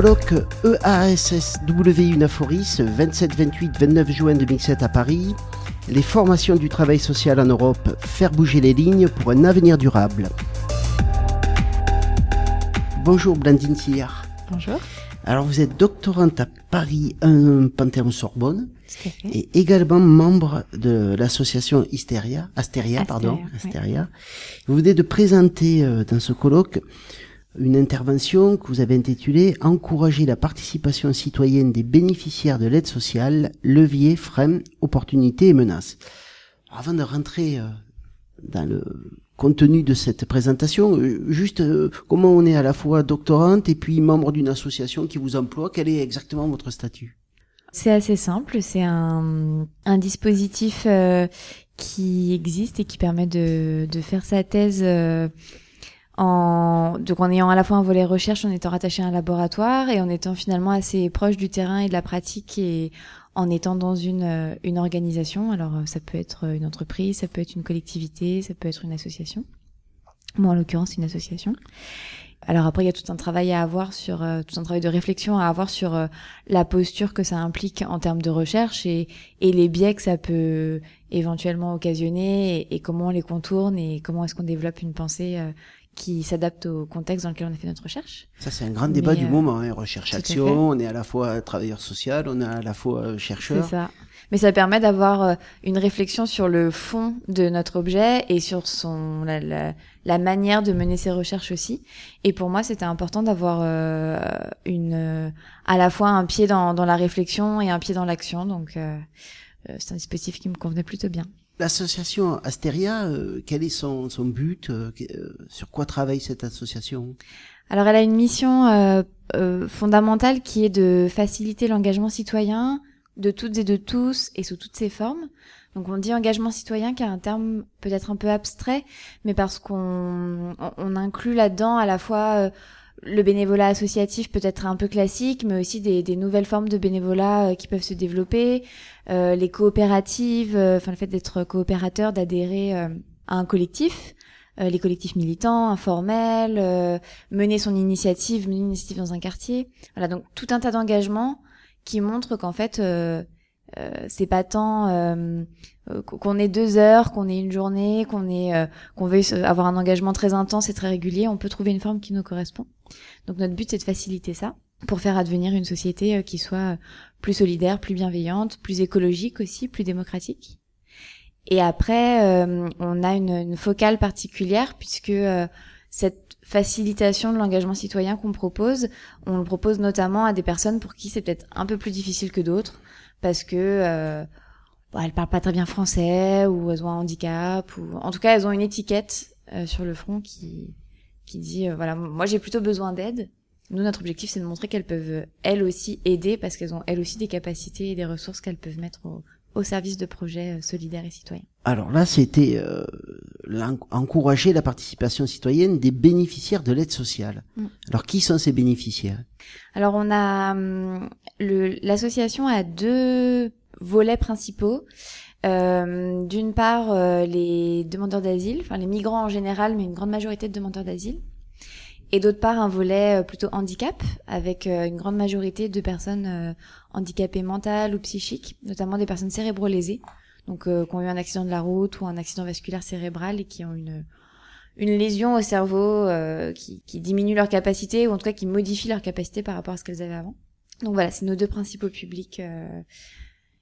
colloque EASSW Unaforis 27, 28, 29 juin 2007 à Paris. Les formations du travail social en Europe, faire bouger les lignes pour un avenir durable. Bonjour Blandine Sillard. Bonjour. Alors vous êtes doctorante à Paris 1 Panthéon-Sorbonne Tout à fait. et également membre de l'association Hysteria, Astéria, pardon, Astéria, oui. Vous venez de présenter euh, dans ce colloque une intervention que vous avez intitulée Encourager la participation citoyenne des bénéficiaires de l'aide sociale, levier, frein, opportunités et menaces. Alors, avant de rentrer euh, dans le contenu de cette présentation, euh, juste euh, comment on est à la fois doctorante et puis membre d'une association qui vous emploie, quel est exactement votre statut? C'est assez simple. C'est un, dispositif qui existe et qui permet de, faire sa thèse en, donc en ayant à la fois un volet recherche, en étant rattaché à un laboratoire et en étant finalement assez proche du terrain et de la pratique et en étant dans une, euh, une organisation. Alors euh, ça peut être une entreprise, ça peut être une collectivité, ça peut être une association. Moi en l'occurrence une association. Alors après, il y a tout un travail à avoir sur, euh, tout un travail de réflexion à avoir sur euh, la posture que ça implique en termes de recherche et, les biais que ça peut éventuellement occasionner et, comment on les contourne et comment est-ce qu'on développe une pensée euh, qui s'adapte au contexte dans lequel on a fait notre recherche. Ça, c'est un grand débat Mais, du euh, moment. Hein. Recherche-action, on est à la fois travailleur social, on est à la fois euh, C'est chercheur. ça. Mais ça permet d'avoir euh, une réflexion sur le fond de notre objet et sur son la, la, la manière de mener ses recherches aussi. Et pour moi, c'était important d'avoir euh, une à la fois un pied dans, dans la réflexion et un pied dans l'action. Donc, euh, c'est un dispositif qui me convenait plutôt bien. L'association Astéria, euh, quel est son, son but euh, euh, Sur quoi travaille cette association? Alors, elle a une mission fondamentale qui est de faciliter l'engagement citoyen de toutes et de tous et sous toutes ses formes. Donc, on dit engagement citoyen, qui est un terme peut-être un peu abstrait, mais parce qu'on on, inclut là-dedans à la fois le bénévolat associatif peut-être un peu classique, mais aussi des, des nouvelles formes de bénévolat euh, qui peuvent se développer, euh, les coopératives, euh, enfin le fait d'être coopérateur, d'adhérer euh, à un collectif, les collectifs militants, informels, mener son initiative, mener une initiative dans un quartier. Voilà, donc tout un tas d'engagements qui montrent qu'en fait, euh, c'est pas tant qu'on ait deux heures, qu'on ait une journée, qu'on ait, euh, qu'on veuille avoir un engagement très intense et très régulier. On peut trouver une forme qui nous correspond. Donc notre but, c'est de faciliter ça pour faire advenir une société euh, qui soit euh, plus solidaire, plus bienveillante, plus écologique aussi, plus démocratique. Et après, euh, on a une, une focale particulière puisque euh, cette facilitation de l'engagement citoyen qu'on propose, on le propose notamment à des personnes pour qui c'est peut-être un peu plus difficile que d'autres parce que bon, elles parlent pas très bien français ou elles ont un handicap ou en tout cas elles ont une étiquette euh, sur le front qui qui dit euh, voilà moi j'ai plutôt besoin d'aide. Nous notre objectif c'est de montrer qu'elles peuvent elles aussi aider parce qu'elles ont elles aussi des capacités et des ressources qu'elles peuvent mettre au, au service de projets euh, solidaires et citoyens. Alors là, c'était euh, encourager la participation citoyenne des bénéficiaires de l'aide sociale. Mm. Alors, qui sont ces bénéficiaires? Alors on a hum, l'association a deux volets principaux. Euh, D'une part, euh, les demandeurs d'asile, enfin les migrants en général, mais une grande majorité de demandeurs d'asile. Et d'autre part, un volet euh, plutôt handicap, avec euh, une grande majorité de personnes handicapées mentales ou psychiques, notamment des personnes cérébro-lésées, donc qui ont eu un accident de la route ou un accident vasculaire cérébral et qui ont une une lésion au cerveau euh, qui, qui diminue leur capacité ou en tout cas qui modifie leur capacité par rapport à ce qu'elles avaient avant. Donc voilà, c'est nos deux principaux publics. euh,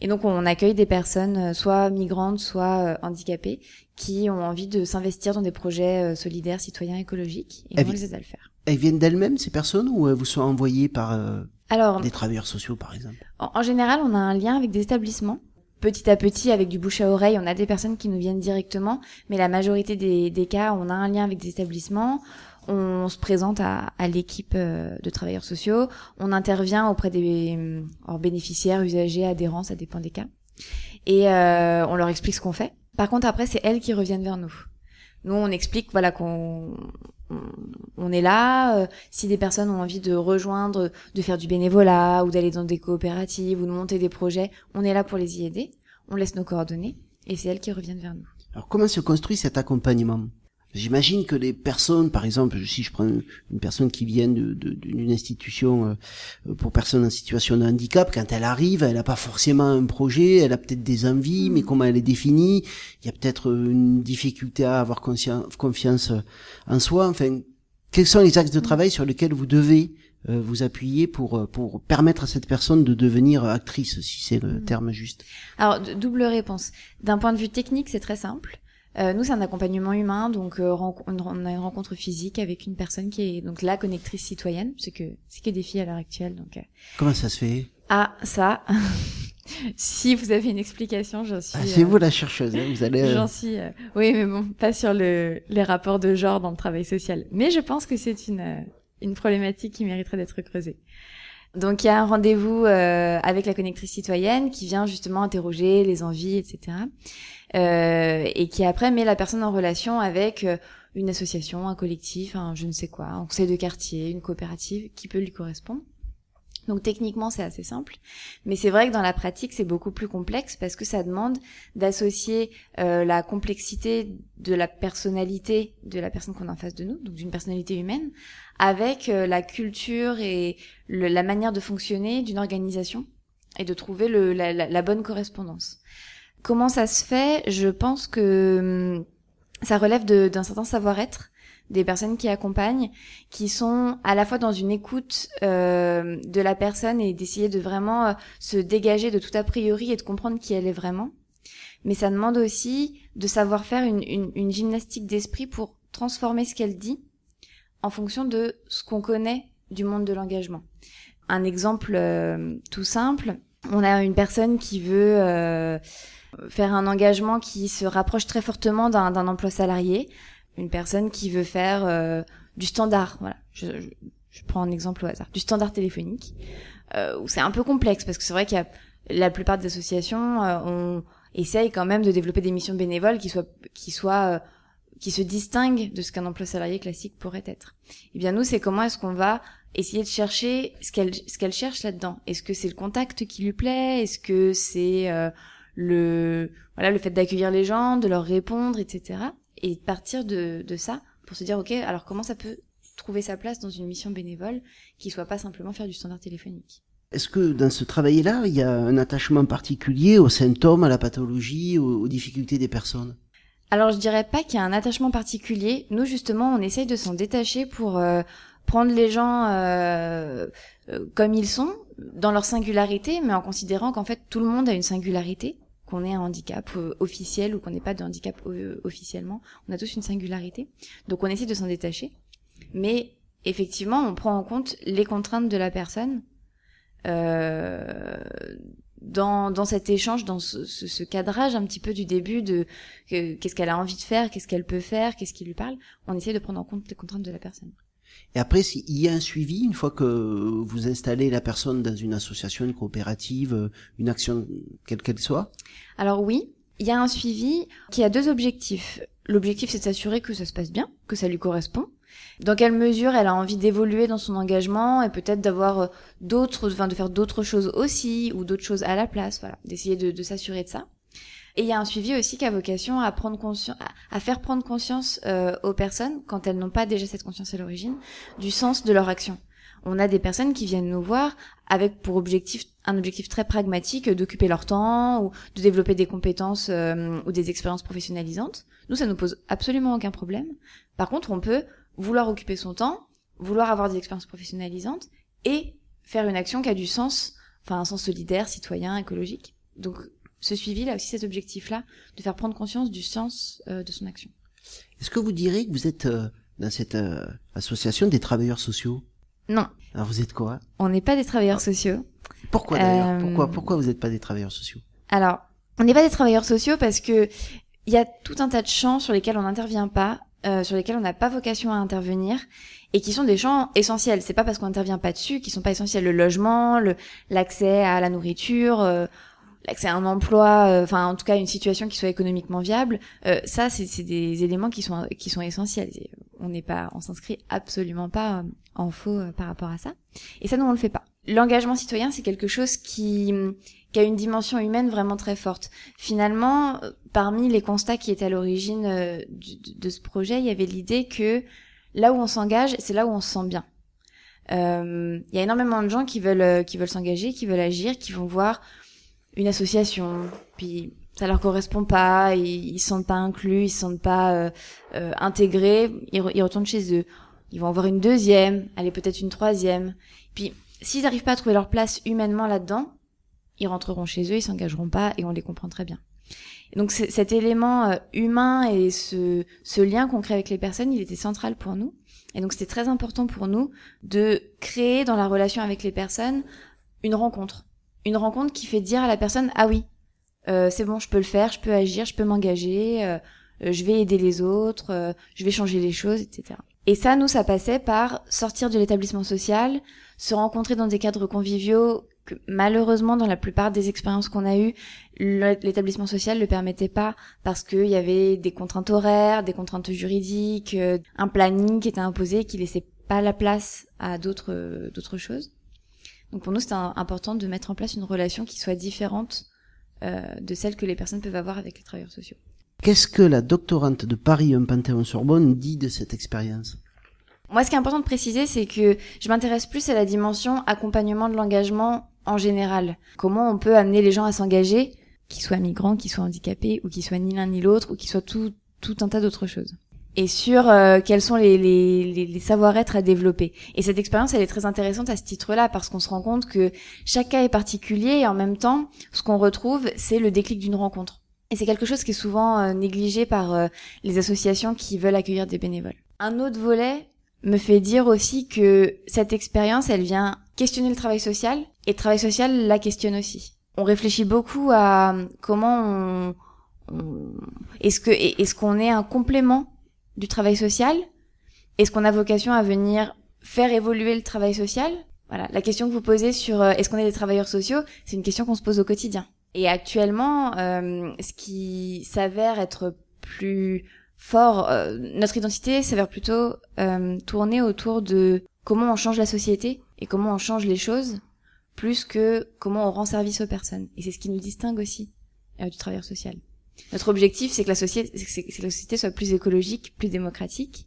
et donc on accueille des personnes euh, soit migrantes, soit euh, handicapées, qui ont envie de s'investir dans des projets euh, solidaires, citoyens, écologiques, et Elles on vi- les aide à le faire. Elles viennent d'elles-mêmes, ces personnes, ou elles vous sont envoyées par euh, Alors, des travailleurs sociaux, par exemple? En, en général, on a un lien avec des établissements. Petit à petit, avec du bouche à oreille, on a des personnes qui nous viennent directement, mais la majorité des, des cas, on a un lien avec des établissements. On se présente à, à l'équipe euh, de travailleurs sociaux. On intervient auprès des euh, bénéficiaires, usagers, adhérents, ça dépend des cas. Et euh, on leur explique ce qu'on fait. Par contre, après, c'est elles qui reviennent vers nous. Nous, on explique voilà qu'on on, on est là. euh, si des personnes ont envie de rejoindre, de faire du bénévolat ou d'aller dans des coopératives ou de monter des projets, on est là pour les y aider. On laisse nos coordonnées et c'est elles qui reviennent vers nous. Alors, comment se construit cet accompagnement? J'imagine que les personnes, par exemple, si je prends une personne qui vient d'une institution euh, pour personnes en situation de handicap, quand elle arrive, elle n'a pas forcément un projet, elle a peut-être des envies, mais mm. comment elle est définie, il y a peut-être une difficulté à avoir confiance en soi. Enfin, quels sont les axes de travail sur lesquels vous devez euh, vous appuyer pour euh, pour permettre à cette personne de devenir actrice, si c'est le mm. terme juste? Alors double réponse. D'un point de vue technique, c'est très simple. Euh, nous, c'est un accompagnement humain, donc euh, on a une rencontre physique avec une personne qui est donc la connectrice citoyenne, c'est que c'est que des filles à l'heure actuelle. Donc euh. comment ça se fait? Ah, ça. si vous avez une explication, j'en suis. Ah, c'est vous la chercheuse, hein, vous allez. J'en suis. Oui, mais bon, pas sur le les rapports de genre dans le travail social. Mais je pense que c'est une une problématique qui mériterait d'être creusée. Donc il y a un rendez-vous euh, avec la connectrice citoyenne qui vient justement interroger les envies, etc. Euh, et qui après met la personne en relation avec euh, une association, un collectif, un je ne sais quoi, un conseil de quartier, une coopérative qui peut lui correspondre. Donc techniquement c'est assez simple, mais c'est vrai que dans la pratique c'est beaucoup plus complexe parce que ça demande d'associer euh, la complexité de la personnalité de la personne qu'on a en face de nous, donc d'une personnalité humaine, avec euh, la culture et la manière de fonctionner d'une organisation et de trouver le, la, la, bonne correspondance. Comment ça se fait Je pense que hum, ça relève d'un certain savoir-être des personnes qui accompagnent, qui sont à la fois dans une écoute euh, de la personne et d'essayer de vraiment euh, se dégager de tout a priori et de comprendre qui elle est vraiment. Mais ça demande aussi de savoir faire une, une, gymnastique d'esprit pour transformer ce qu'elle dit en fonction de ce qu'on connaît du monde de l'engagement. Un exemple euh, tout simple, on a une personne qui veut faire un engagement qui se rapproche très fortement d'un emploi salarié. Une personne qui veut faire euh, du standard, voilà, je, je, prends un exemple au hasard, du standard téléphonique, euh, où c'est un peu complexe parce que c'est vrai qu'il y a la plupart des associations, euh, on essaye quand même de développer des missions bénévoles qui soient qui soient euh, qui se distinguent de ce qu'un emploi salarié classique pourrait être. Eh bien nous, c'est comment est-ce qu'on va essayer de chercher ce qu'elle ce qu'elle cherche là-dedans. Est-ce que c'est le contact qui lui plaît? Est-ce que c'est le voilà le fait d'accueillir les gens, de leur répondre, etc et partir de, de ça pour se dire ok alors comment ça peut trouver sa place dans une mission bénévole qui soit pas simplement faire du standard téléphonique? Est-ce que dans ce travail-là, il y a un attachement particulier aux symptômes, à la pathologie, aux, difficultés des personnes? Alors je dirais pas qu'il y a un attachement particulier. Nous justement, on essaye de s'en détacher pour euh, prendre les gens euh, euh, comme ils sont, dans leur singularité, mais en considérant qu'en fait tout le monde a une singularité qu'on ait un handicap euh, officiel ou qu'on n'ait pas de handicap euh, officiellement. On a tous une singularité. Donc on essaie de s'en détacher. Mais effectivement, on prend en compte les contraintes de la personne euh, dans, dans cet échange, dans ce, ce, cadrage un petit peu du début de qu'est-ce qu'elle a envie de faire, qu'est-ce qu'elle peut faire, qu'est-ce qui lui parle. On essaie de prendre en compte les contraintes de la personne. Et après, il y a un suivi une fois que vous installez la personne dans une association, une coopérative, euh, une action quelle qu'elle soit? Alors oui, il y a un suivi qui a deux objectifs. L'objectif, c'est de s'assurer que ça se passe bien, que ça lui correspond. Dans quelle mesure elle a envie d'évoluer dans son engagement et peut-être d'avoir euh, d'autres, enfin de faire d'autres choses aussi ou d'autres choses à la place, voilà, d'essayer de, de s'assurer de ça. Et il y a un suivi aussi qui a vocation à prendre conscience, à faire prendre conscience euh, aux personnes, quand elles n'ont pas déjà cette conscience à l'origine, du sens de leur action. On a des personnes qui viennent nous voir avec pour objectif un objectif très pragmatique d'occuper leur temps ou de développer des compétences euh, ou des expériences professionnalisantes. Nous, ça nous pose absolument aucun problème. Par contre, on peut vouloir occuper son temps, vouloir avoir des expériences professionnalisantes et faire une action qui a du sens, enfin un sens solidaire, citoyen, écologique. Donc ce suivi-là aussi cet objectif-là, de faire prendre conscience du sens euh, de son action. Est-ce que vous direz que vous êtes euh, dans cette euh, association des travailleurs sociaux? Non. Alors vous êtes quoi? On n'est pas des travailleurs sociaux. Pourquoi d'ailleurs? Pourquoi Pourquoi vous n'êtes pas des travailleurs sociaux? Alors, on n'est pas des travailleurs sociaux parce que il y a tout un tas de champs sur lesquels on n'intervient pas, sur lesquels on n'a pas vocation à intervenir et qui sont des champs essentiels. C'est pas parce qu'on n'intervient pas dessus qu'ils sont pas essentiels. Le logement, l'accès à la nourriture, l'accès à un emploi, euh, enfin en tout cas une situation qui soit économiquement viable, euh, ça c'est des éléments qui sont qui sont essentiels. On n'est pas, on s'inscrit absolument pas euh, en faux par rapport à ça. Et ça nous on le fait pas. l'engagement citoyen, c'est quelque chose qui, qui a une dimension humaine vraiment très forte. Finalement, parmi les constats qui étaient à l'origine de ce projet, il y avait l'idée que là où on s'engage, c'est là où on se sent bien. Il y a énormément de gens qui veulent qui veulent s'engager, qui veulent agir, qui vont voir une association, puis ça leur correspond pas, ils, ils se sentent pas inclus, ils se sentent pas euh, intégrés, ils, retournent chez eux. Ils vont avoir une deuxième, aller peut-être une troisième. Puis s'ils n'arrivent pas à trouver leur place humainement là-dedans, ils rentreront chez eux, ils s'engageront pas et on les comprend très bien. donc cet élément humain et ce, ce lien qu'on crée avec les personnes, il était central pour nous. Et donc c'était très important pour nous de créer dans la relation avec les personnes une rencontre. Une rencontre qui fait dire à la personne, ah oui, euh, c'est bon, je peux le faire, je peux agir, je peux m'engager, euh, euh, je vais aider les autres, je vais changer les choses, etc. Et ça, nous, ça passait par sortir de l'établissement social, se rencontrer dans des cadres conviviaux que malheureusement, dans la plupart des expériences qu'on a eues, l'établissement social le permettait pas parce qu'il y avait des contraintes horaires, des contraintes juridiques, euh, un planning qui était imposé qui laissait pas la place à d'autres d'autres choses. Donc pour nous, c'était important de mettre en place une relation qui soit différente euh, de celle que les personnes peuvent avoir avec les travailleurs sociaux. Qu'est-ce que la doctorante de Paris un Panthéon-Sorbonne dit de cette expérience? Moi, ce qui est important de préciser, c'est que je m'intéresse plus à la dimension accompagnement de l'engagement en général. Comment on peut amener les gens à s'engager, qu'ils soient migrants, qu'ils soient handicapés, ou qu'ils soient ni l'un ni l'autre, ou qu'ils soient tout, tout un tas d'autres choses. Et sur euh, quels sont les, les, les, savoir-être à développer. Et cette expérience, elle est très intéressante à ce titre-là, parce qu'on se rend compte que chaque cas est particulier, et en même temps, ce qu'on retrouve, c'est le déclic d'une rencontre. Et c'est quelque chose qui est souvent euh, négligé par euh, les associations qui veulent accueillir des bénévoles. Un autre volet me fait dire aussi que cette expérience, elle vient questionner le travail social et le travail social la questionne aussi. On réfléchit beaucoup à comment on, est-ce que est-ce qu'on est un complément du travail social Est-ce qu'on a vocation à venir faire évoluer le travail social? Voilà, la question que vous posez sur euh, est-ce qu'on est des travailleurs sociaux, c'est une question qu'on se pose au quotidien. Et actuellement, euh, ce qui s'avère être plus fort, euh, notre identité s'avère plutôt tourner autour de comment on change la société et comment on change les choses, plus que comment on rend service aux personnes. Et c'est ce qui nous distingue aussi du travailleur social. Notre objectif, c'est que la société, c'est que la société soit plus écologique, plus démocratique,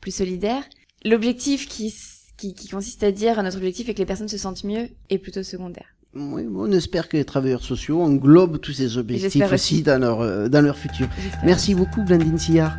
plus solidaire. L'objectif qui, qui, qui consiste à dire notre objectif est que les personnes se sentent mieux est plutôt secondaire. Oui, on espère que les travailleurs sociaux englobent tous ces objectifs aussi dans leur, euh, dans leur futur. Merci beaucoup, Blandine Sillard.